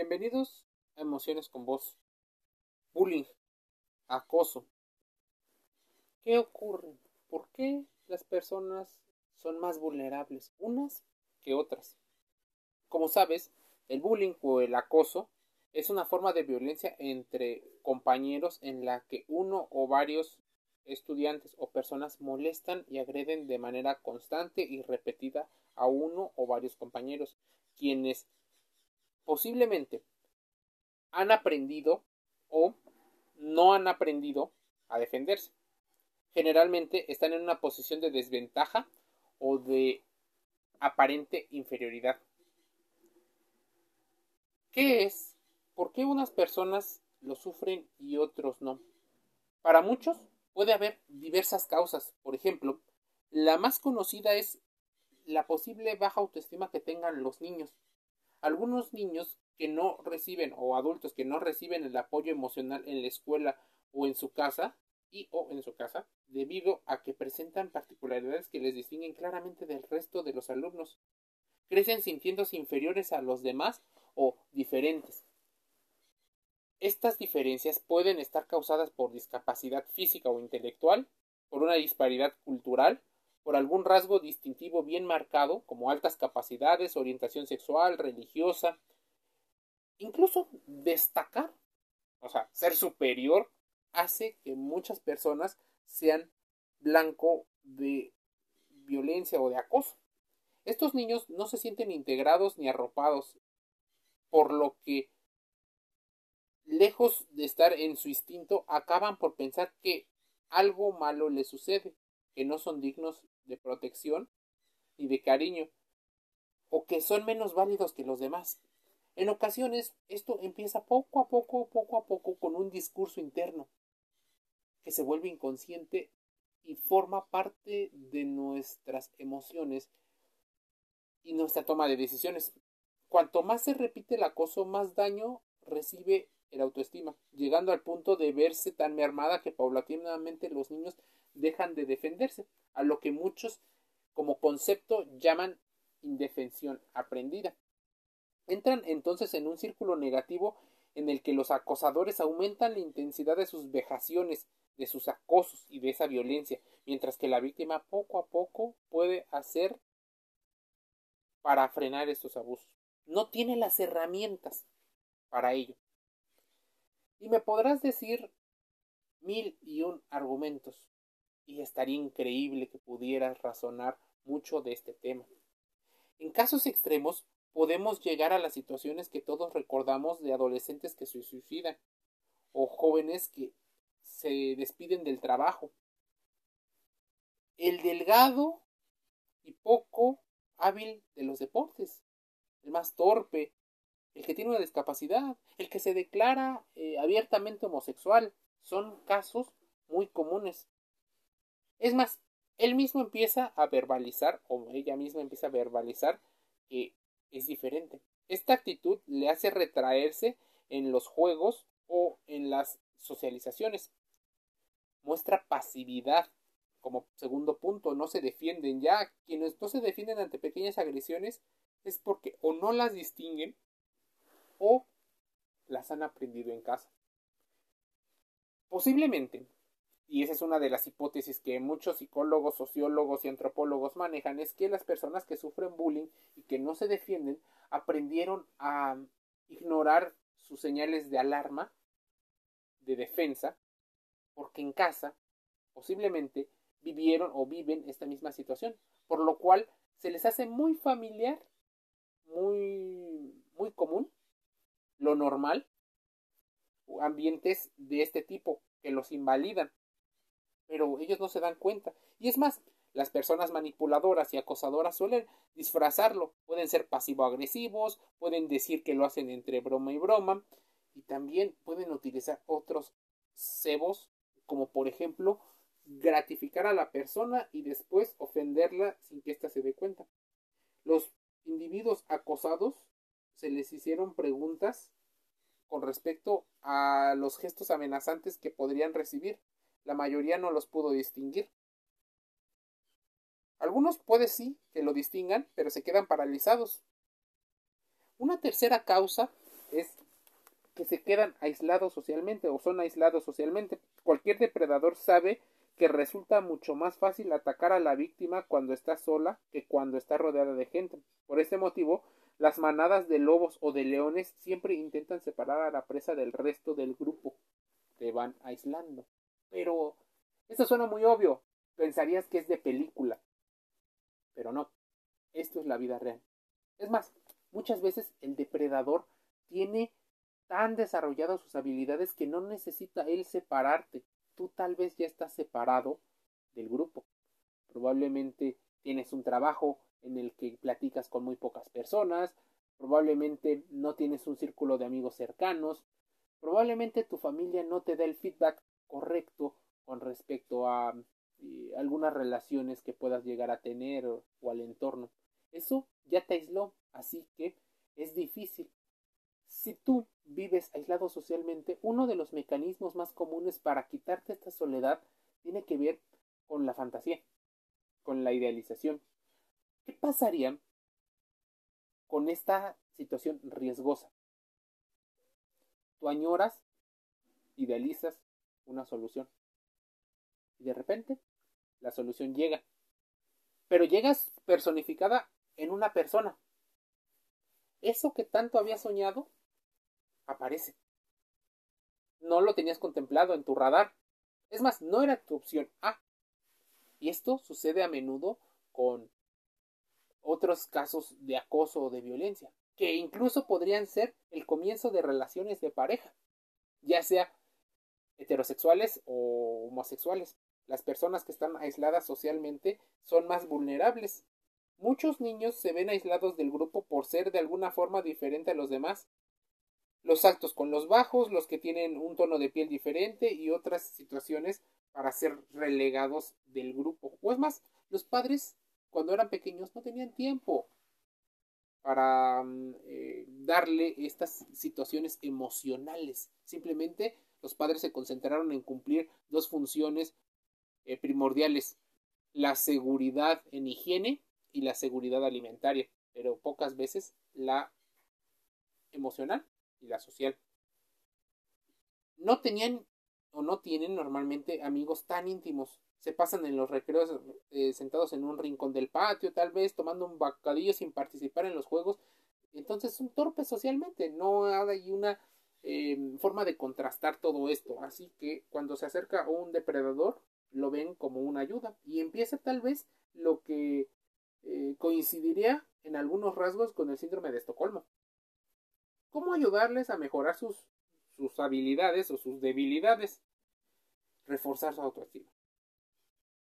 Bienvenidos a Emociones con Voz. Bullying, acoso. ¿Qué ocurre? ¿Por qué las personas son más vulnerables unas que otras? Como sabes, el bullying o el acoso es una forma de violencia entre compañeros en la que uno o varios estudiantes o personas molestan y agreden de manera constante y repetida a uno o varios compañeros, quienes posiblemente han aprendido o no han aprendido a defenderse. Generalmente están en una posición de desventaja o de aparente inferioridad. ¿Qué es? ¿Por qué unas personas lo sufren y otros no? Para muchos puede haber diversas causas. Por ejemplo, la más conocida es la posible baja autoestima que tengan los niños. Algunos niños que no reciben o adultos que no reciben el apoyo emocional en la escuela o en su casa y o en su casa debido a que presentan particularidades que les distinguen claramente del resto de los alumnos. Crecen sintiéndose inferiores a los demás o diferentes. Estas diferencias pueden estar causadas por discapacidad física o intelectual, por una disparidad cultural, por algún rasgo distintivo bien marcado, como altas capacidades, orientación sexual, religiosa, incluso destacar, o sea, ser superior, hace que muchas personas sean blanco de violencia o de acoso. Estos niños no se sienten integrados ni arropados, por lo que, lejos de estar en su instinto, acaban por pensar que algo malo les sucede, que no son dignos de protección y de cariño, o que son menos válidos que los demás. En ocasiones esto empieza poco a poco, poco a poco, con un discurso interno que se vuelve inconsciente y forma parte de nuestras emociones y nuestra toma de decisiones. Cuanto más se repite el acoso, más daño recibe el autoestima, llegando al punto de verse tan mermada que paulatinamente los niños dejan de defenderse, a lo que muchos como concepto llaman indefensión aprendida. Entran entonces en un círculo negativo en el que los acosadores aumentan la intensidad de sus vejaciones, de sus acosos y de esa violencia, mientras que la víctima poco a poco puede hacer para frenar estos abusos. No tiene las herramientas para ello. Y me podrás decir mil y un argumentos y estaría increíble que pudieras razonar mucho de este tema. En casos extremos podemos llegar a las situaciones que todos recordamos de adolescentes que se suicidan o jóvenes que se despiden del trabajo. El delgado y poco hábil de los deportes, el más torpe, el que tiene una discapacidad, el que se declara eh, abiertamente homosexual, son casos muy comunes. Es más, él mismo empieza a verbalizar, o ella misma empieza a verbalizar, que es diferente. Esta actitud le hace retraerse en los juegos o en las socializaciones. Muestra pasividad. Como segundo punto, no se defienden ya. Quienes no se defienden ante pequeñas agresiones es porque o no las distinguen o las han aprendido en casa. Posiblemente y esa es una de las hipótesis que muchos psicólogos, sociólogos y antropólogos manejan, es que las personas que sufren bullying y que no se defienden aprendieron a ignorar sus señales de alarma, de defensa, porque en casa posiblemente vivieron o viven esta misma situación, por lo cual se les hace muy familiar, muy, muy común, lo normal, ambientes de este tipo que los invalidan pero ellos no se dan cuenta. Y es más, las personas manipuladoras y acosadoras suelen disfrazarlo, pueden ser pasivo-agresivos, pueden decir que lo hacen entre broma y broma, y también pueden utilizar otros cebos, como por ejemplo gratificar a la persona y después ofenderla sin que ésta se dé cuenta. Los individuos acosados se les hicieron preguntas con respecto a los gestos amenazantes que podrían recibir la mayoría no los pudo distinguir. Algunos puede sí que lo distingan, pero se quedan paralizados. Una tercera causa es que se quedan aislados socialmente o son aislados socialmente. Cualquier depredador sabe que resulta mucho más fácil atacar a la víctima cuando está sola que cuando está rodeada de gente. Por este motivo, las manadas de lobos o de leones siempre intentan separar a la presa del resto del grupo. Te van aislando. Pero esto suena muy obvio. Pensarías que es de película. Pero no. Esto es la vida real. Es más, muchas veces el depredador tiene tan desarrolladas sus habilidades que no necesita él separarte. Tú tal vez ya estás separado del grupo. Probablemente tienes un trabajo en el que platicas con muy pocas personas, probablemente no tienes un círculo de amigos cercanos, probablemente tu familia no te da el feedback correcto con respecto a eh, algunas relaciones que puedas llegar a tener o, o al entorno. Eso ya te aisló, así que es difícil. Si tú vives aislado socialmente, uno de los mecanismos más comunes para quitarte esta soledad tiene que ver con la fantasía, con la idealización. ¿Qué pasaría con esta situación riesgosa? Tú añoras, idealizas una solución. Y de repente, la solución llega. Pero llegas personificada en una persona. Eso que tanto habías soñado aparece. No lo tenías contemplado en tu radar. Es más, no era tu opción A. Y esto sucede a menudo con otros casos de acoso o de violencia, que incluso podrían ser el comienzo de relaciones de pareja, ya sea heterosexuales o homosexuales. Las personas que están aisladas socialmente son más vulnerables. Muchos niños se ven aislados del grupo por ser de alguna forma diferente a los demás. Los altos con los bajos, los que tienen un tono de piel diferente y otras situaciones para ser relegados del grupo. O es más, los padres cuando eran pequeños no tenían tiempo para mm, eh, darle estas situaciones emocionales. Simplemente los padres se concentraron en cumplir dos funciones eh, primordiales, la seguridad en higiene y la seguridad alimentaria, pero pocas veces la emocional y la social. No tenían o no tienen normalmente amigos tan íntimos se pasan en los recreos eh, sentados en un rincón del patio, tal vez tomando un bacadillo sin participar en los juegos. Entonces son torpes socialmente, no hay una forma de contrastar todo esto. Así que cuando se acerca a un depredador, lo ven como una ayuda. Y empieza tal vez lo que eh, coincidiría en algunos rasgos con el síndrome de Estocolmo. ¿Cómo ayudarles a mejorar sus, sus habilidades o sus debilidades? Reforzar su autoestima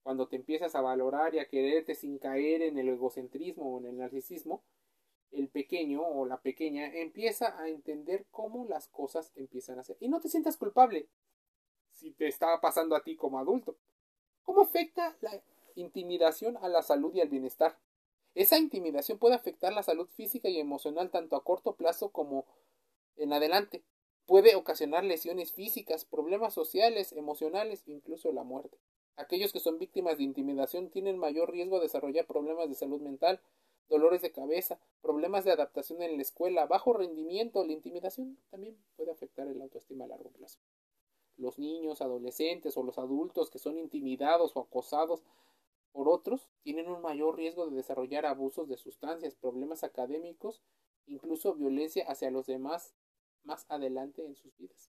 cuando te empiezas a valorar y a quererte sin caer en el egocentrismo o en el narcisismo, el pequeño o la pequeña empieza a entender cómo las cosas empiezan a ser. Y no te sientas culpable si te estaba pasando a ti como adulto. ¿Cómo afecta la intimidación a la salud y al bienestar? Esa intimidación puede afectar la salud física y emocional tanto a corto plazo como en adelante. Puede ocasionar lesiones físicas, problemas sociales, emocionales, incluso la muerte. Aquellos que son víctimas de intimidación tienen mayor riesgo de desarrollar problemas de salud mental, dolores de cabeza, problemas de adaptación en la escuela, bajo rendimiento. La intimidación también puede afectar el autoestima a largo plazo. Los niños, adolescentes o los adultos que son intimidados o acosados por otros tienen un mayor riesgo de desarrollar abusos de sustancias, problemas académicos, incluso violencia hacia los demás más adelante en sus vidas.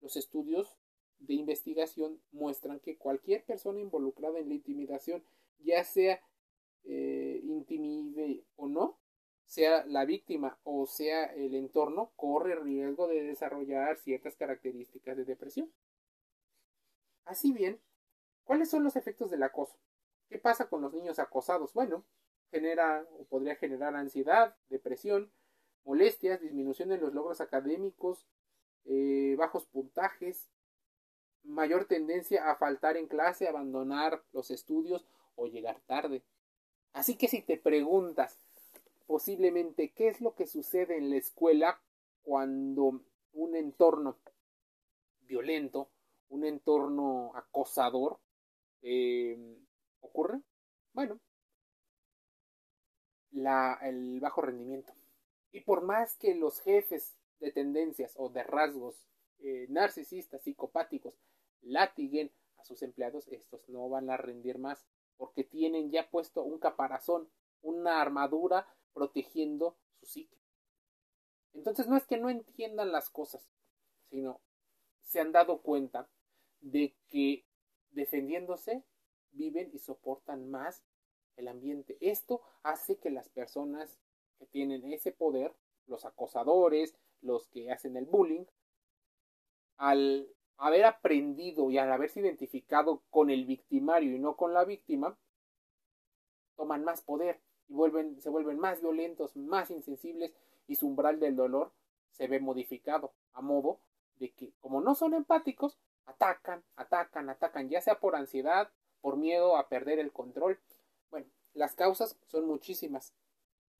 Los estudios de investigación muestran que cualquier persona involucrada en la intimidación, ya sea eh, intimide o no, sea la víctima o sea el entorno, corre riesgo de desarrollar ciertas características de depresión. Así bien, ¿cuáles son los efectos del acoso? ¿Qué pasa con los niños acosados? Bueno, genera o podría generar ansiedad, depresión, molestias, disminución en los logros académicos, eh, bajos puntajes, mayor tendencia a faltar en clase, abandonar los estudios o llegar tarde. Así que si te preguntas posiblemente qué es lo que sucede en la escuela cuando un entorno violento, un entorno acosador eh, ocurre, bueno, la, el bajo rendimiento. Y por más que los jefes de tendencias o de rasgos eh, narcisistas, psicopáticos, latiguen a sus empleados, estos no van a rendir más porque tienen ya puesto un caparazón, una armadura protegiendo su psique. Entonces no es que no entiendan las cosas, sino se han dado cuenta de que defendiéndose viven y soportan más el ambiente. Esto hace que las personas que tienen ese poder, los acosadores, los que hacen el bullying, al haber aprendido y al haberse identificado con el victimario y no con la víctima, toman más poder y vuelven, se vuelven más violentos, más insensibles y su umbral del dolor se ve modificado a modo de que como no son empáticos, atacan, atacan, atacan, ya sea por ansiedad, por miedo a perder el control. Bueno, las causas son muchísimas.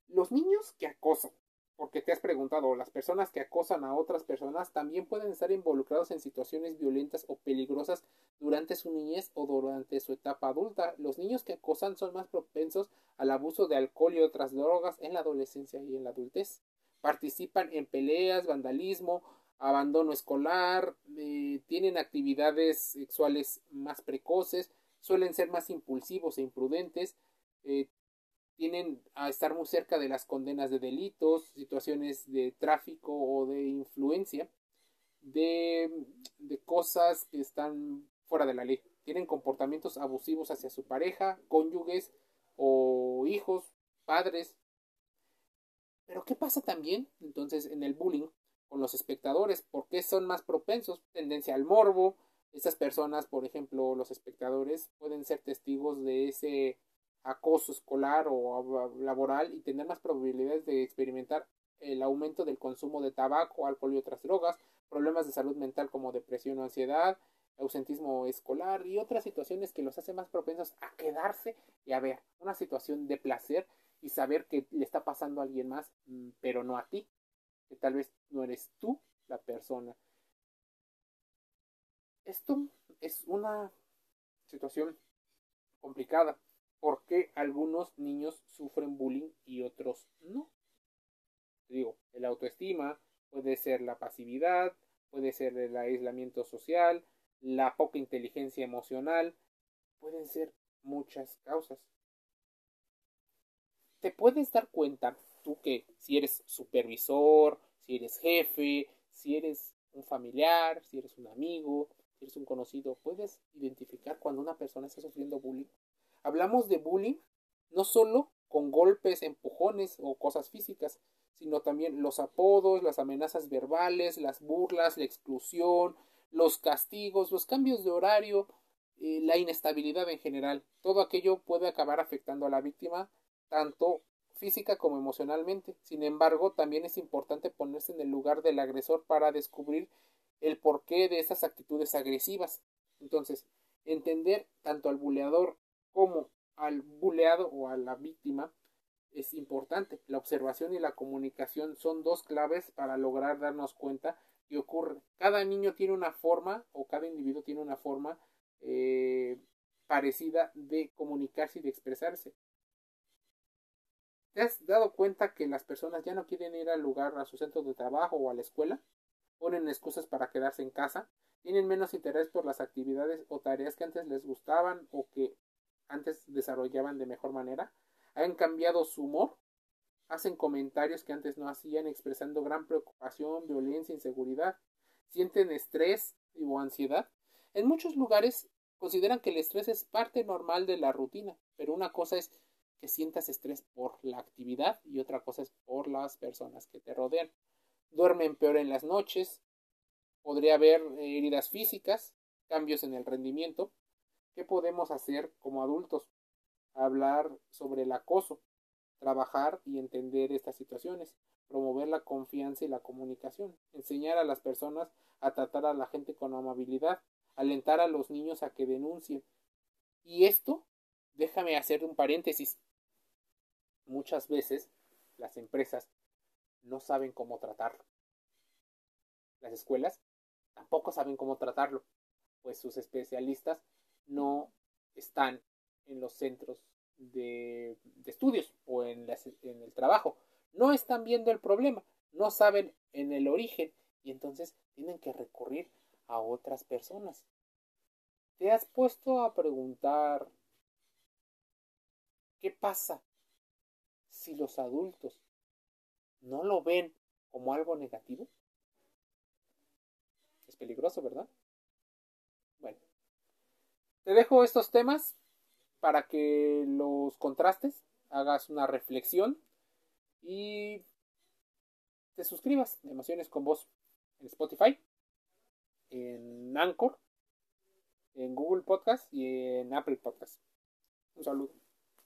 Los niños que acosan, porque te has preguntado, las personas que acosan a otras personas también pueden estar involucrados en situaciones violentas o peligrosas durante su niñez o durante su etapa adulta. Los niños que acosan son más propensos al abuso de alcohol y otras drogas en la adolescencia y en la adultez. Participan en peleas, vandalismo, abandono escolar, eh, tienen actividades sexuales más precoces, suelen ser más impulsivos e imprudentes, eh, tienen a estar muy cerca de las condenas de delitos, situaciones de tráfico o de influencia, de, de cosas que están fuera de la ley. Tienen comportamientos abusivos hacia su pareja, cónyuges o hijos, padres. Pero ¿qué pasa también entonces en el bullying con los espectadores? ¿Por qué son más propensos? Tendencia al morbo. Estas personas, por ejemplo, los espectadores, pueden ser testigos de ese acoso escolar o laboral y tener más probabilidades de experimentar el aumento del consumo de tabaco, alcohol y otras drogas, problemas de salud mental como depresión o ansiedad, ausentismo escolar y otras situaciones que los hace más propensos a quedarse y a ver una situación de placer y saber que le está pasando a alguien más, mm, pero no a ti, que tal vez no eres tú la persona. Esto es una situación complicada por qué algunos niños sufren bullying y otros no. Digo, el autoestima puede ser la pasividad, puede ser el aislamiento social, la poca inteligencia emocional, pueden ser muchas causas. Te puedes dar cuenta tú que si eres supervisor, si eres jefe, si eres un familiar, si eres un amigo, si eres un conocido, puedes identificar cuando una persona está sufriendo bullying Hablamos de bullying no solo con golpes, empujones o cosas físicas, sino también los apodos, las amenazas verbales, las burlas, la exclusión, los castigos, los cambios de horario, eh, la inestabilidad en general. Todo aquello puede acabar afectando a la víctima, tanto física como emocionalmente. Sin embargo, también es importante ponerse en el lugar del agresor para descubrir el porqué de esas actitudes agresivas. Entonces, entender tanto al buleador como al buleado o a la víctima es importante. La observación y la comunicación son dos claves para lograr darnos cuenta que ocurre. Cada niño tiene una forma o cada individuo tiene una forma eh, parecida de comunicarse y de expresarse. ¿Te has dado cuenta que las personas ya no quieren ir al lugar, a su centro de trabajo o a la escuela? Ponen excusas para quedarse en casa, tienen menos interés por las actividades o tareas que antes les gustaban o que antes desarrollaban de mejor manera, han cambiado su humor, hacen comentarios que antes no hacían expresando gran preocupación, violencia, inseguridad, sienten estrés o ansiedad. En muchos lugares consideran que el estrés es parte normal de la rutina, pero una cosa es que sientas estrés por la actividad y otra cosa es por las personas que te rodean. Duermen peor en las noches, podría haber heridas físicas, cambios en el rendimiento, ¿Qué podemos hacer como adultos? Hablar sobre el acoso, trabajar y entender estas situaciones, promover la confianza y la comunicación, enseñar a las personas a tratar a la gente con amabilidad, alentar a los niños a que denuncien. Y esto, déjame hacer un paréntesis. Muchas veces las empresas no saben cómo tratarlo. Las escuelas tampoco saben cómo tratarlo, pues sus especialistas no están en los centros de, estudios o en, en el trabajo. No están viendo el problema. no saben en el origen y entonces tienen que recurrir a otras personas. ¿Te has puesto a preguntar qué pasa si los adultos no lo ven como algo negativo? Es peligroso, ¿verdad? Te dejo estos temas para que los contrastes, hagas una reflexión y te suscribas de Emociones con Voz en Spotify, en Anchor, en Google Podcast y en Apple Podcast. Un saludo.